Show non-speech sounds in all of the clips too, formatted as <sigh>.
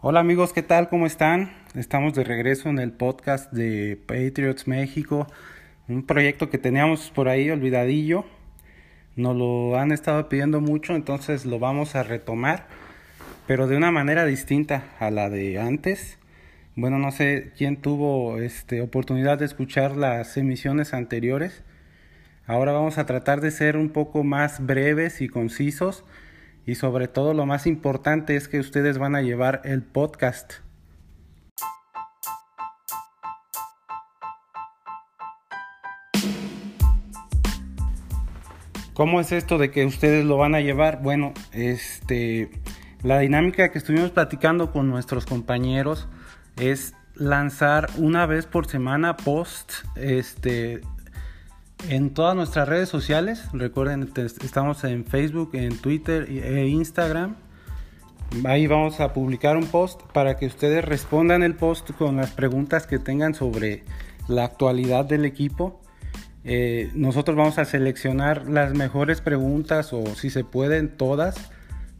Hola amigos, ¿qué tal? ¿Cómo están? Estamos de regreso en el podcast de Patriots México, un proyecto que teníamos por ahí olvidadillo. Nos lo han estado pidiendo mucho, entonces lo vamos a retomar, pero de una manera distinta a la de antes. Bueno, no sé quién tuvo este, oportunidad de escuchar las emisiones anteriores. Ahora vamos a tratar de ser un poco más breves y concisos y sobre todo lo más importante es que ustedes van a llevar el podcast. ¿Cómo es esto de que ustedes lo van a llevar? Bueno, este la dinámica que estuvimos platicando con nuestros compañeros es lanzar una vez por semana post este en todas nuestras redes sociales. Recuerden, estamos en Facebook, en Twitter e Instagram. Ahí vamos a publicar un post para que ustedes respondan el post con las preguntas que tengan sobre la actualidad del equipo. Eh, nosotros vamos a seleccionar las mejores preguntas o si se pueden todas.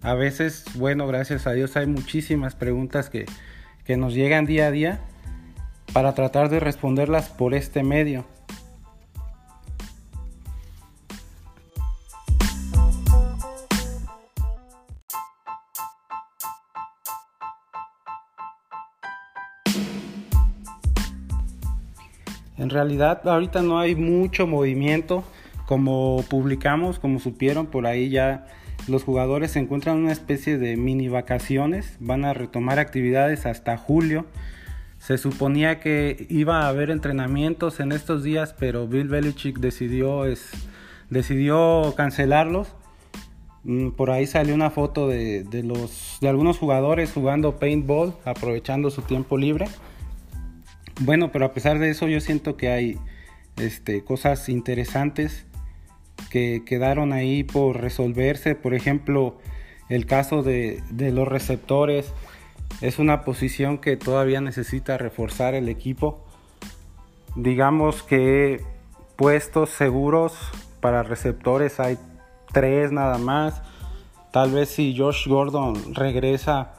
A veces, bueno, gracias a Dios hay muchísimas preguntas que, que nos llegan día a día para tratar de responderlas por este medio. En realidad ahorita no hay mucho movimiento. Como publicamos, como supieron, por ahí ya los jugadores se encuentran en una especie de mini vacaciones. Van a retomar actividades hasta julio. Se suponía que iba a haber entrenamientos en estos días, pero Bill Belichick decidió, es, decidió cancelarlos. Mm, por ahí salió una foto de, de, los, de algunos jugadores jugando paintball, aprovechando su tiempo libre. Bueno, pero a pesar de eso yo siento que hay este, cosas interesantes que quedaron ahí por resolverse. Por ejemplo, el caso de, los receptores es una posición que todavía necesita reforzar el equipo. Digamos que puestos seguros para receptores hay tres nada más. Tal vez si Josh Gordon regresa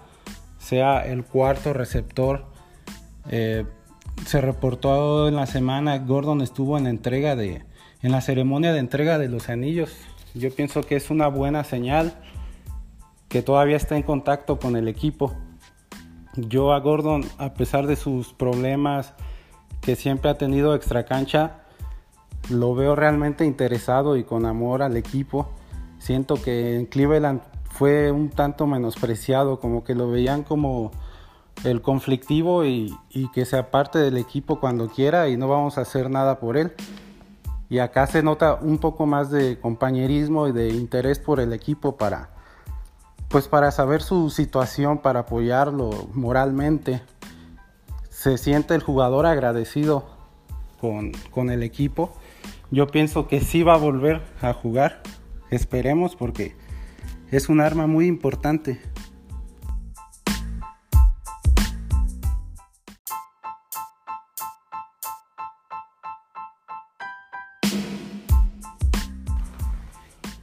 sea el cuarto receptor. Eh, se reportó en la semana, Gordon estuvo en la entrega de, en la ceremonia de entrega de los anillos. Yo pienso que es una buena señal que todavía está en contacto con el equipo. Yo a Gordon, a pesar de sus problemas que siempre ha tenido extra cancha, lo veo realmente interesado y con amor al equipo. Siento que en Cleveland fue un tanto menospreciado, como que lo veían como el conflictivo y, que sea parte del equipo cuando quiera y no vamos a hacer nada por él. Y acá se nota un poco más de compañerismo y de interés por el equipo para, pues para saber su situación, para apoyarlo moralmente. Se siente el jugador agradecido con, con el equipo. Yo pienso que sí va a volver a jugar. Esperemos porque es un arma muy importante.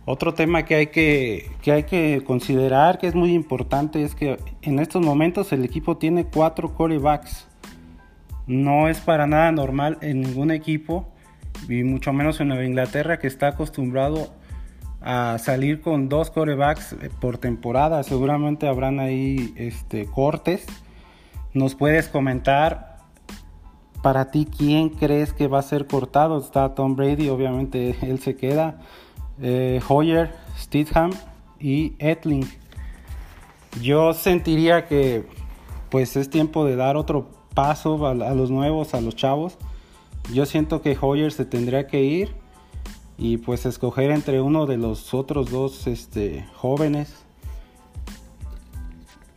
Otro tema que hay que, que hay que considerar, que es muy importante, es que en estos momentos el equipo tiene cuatro corebacks. No es para nada normal en ningún equipo, y mucho menos en Nueva Inglaterra, que está acostumbrado a salir con dos corebacks por temporada. Seguramente habrán ahí este, cortes. Nos puedes comentar para ti quién crees que va a ser cortado. Está Tom Brady, obviamente <laughs> él se queda eh, Hoyer, Stidham y Etling. Yo sentiría que pues es tiempo de dar otro paso a, los nuevos, a los chavos. Yo siento que Hoyer se tendría que ir y pues escoger entre uno de los otros dos este, jóvenes.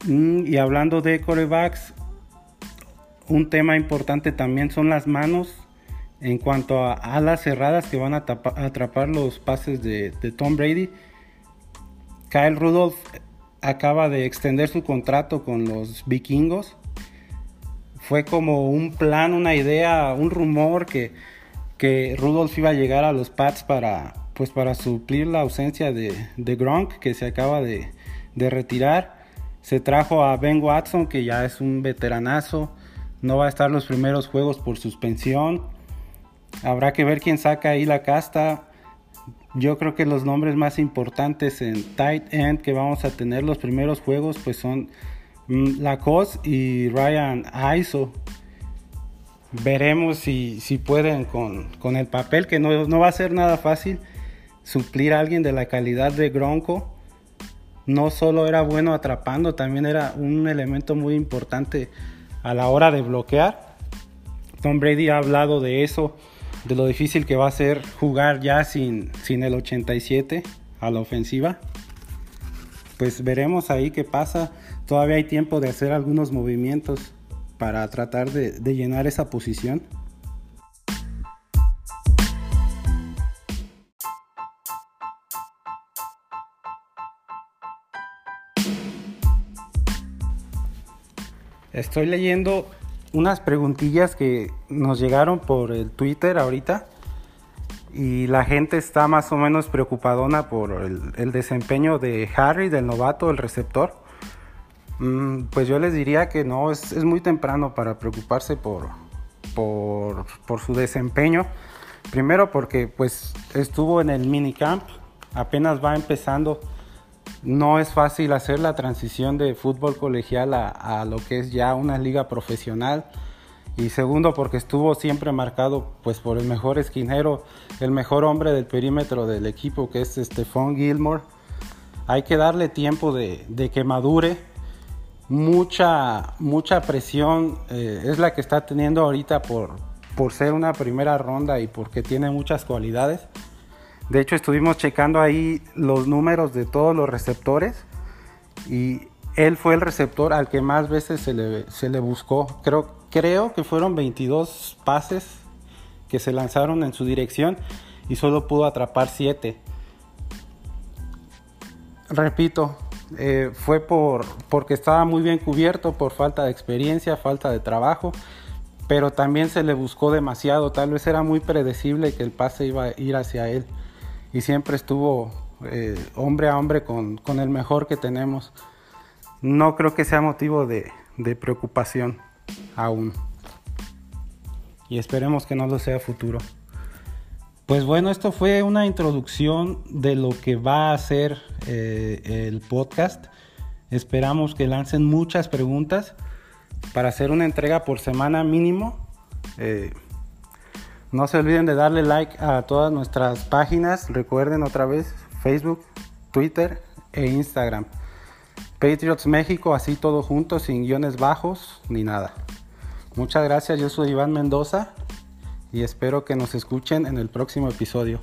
Mm, y hablando de corebacks, un tema importante también son las manos en cuanto a alas cerradas que van a, atrapar los pases de, Tom Brady, Kyle Rudolph acaba de extender su contrato con los vikingos. Fue como un plan, una idea, un rumor que, que Rudolph iba a llegar a los Pats para, pues para suplir la ausencia de, Gronk, que se acaba de, de retirar. Se trajo a Ben Watson, que ya es un veteranazo. No va a estar los primeros juegos por suspensión. Habrá que ver quién saca ahí la casta. Yo creo que los nombres más importantes en tight end que vamos a tener los primeros juegos pues son mm, Lacoste y Ryan Aiso. Veremos si, si pueden con, con, el papel, que no, no, va a ser nada fácil, suplir a alguien de la calidad de Gronco. No solo era bueno atrapando, también era un elemento muy importante a la hora de bloquear. Tom Brady ha hablado de eso de lo difícil que va a ser jugar ya sin, sin el 87 a la ofensiva. Pues veremos ahí qué pasa. Todavía hay tiempo de hacer algunos movimientos para tratar de, de llenar esa posición. Estoy leyendo unas preguntillas que nos llegaron por el Twitter ahorita y la gente está más o menos preocupadona por el, desempeño de Harry, del novato, el receptor. Mm, pues yo les diría que no, es, es muy temprano para preocuparse por, por, por, su desempeño. Primero porque pues estuvo en el minicamp, apenas va empezando no es fácil hacer la transición de fútbol colegial a, lo que es ya una liga profesional. Y segundo, porque estuvo siempre marcado pues, por el mejor esquinero, el mejor hombre del perímetro del equipo, que es Stephon Gilmore. Hay que darle tiempo de, que madure. Mucha, mucha presión eh, es la que está teniendo ahorita por, por ser una primera ronda y porque tiene muchas cualidades. De hecho, estuvimos checando ahí los números de todos los receptores y él fue el receptor al que más veces se le, buscó. Creo, creo que fueron 22 pases que se lanzaron en su dirección y solo pudo atrapar 7. Repito, eh, fue por, porque estaba muy bien cubierto, por falta de experiencia, falta de trabajo, pero también se le buscó demasiado. Tal vez era muy predecible que el pase iba a ir hacia él y siempre estuvo eh, hombre a hombre con, el mejor que tenemos. No creo que sea motivo de, de preocupación aún. Y esperemos que no lo sea futuro. Pues bueno, esto fue una introducción de lo que va a ser eh, el podcast. Esperamos que lancen muchas preguntas para hacer una entrega por semana mínimo. Eh, no se olviden de darle like a todas nuestras páginas. Recuerden otra vez Facebook, Twitter e Instagram. Patriots México, así todo junto, sin guiones bajos ni nada. Muchas gracias, yo soy Iván Mendoza y espero que nos escuchen en el próximo episodio.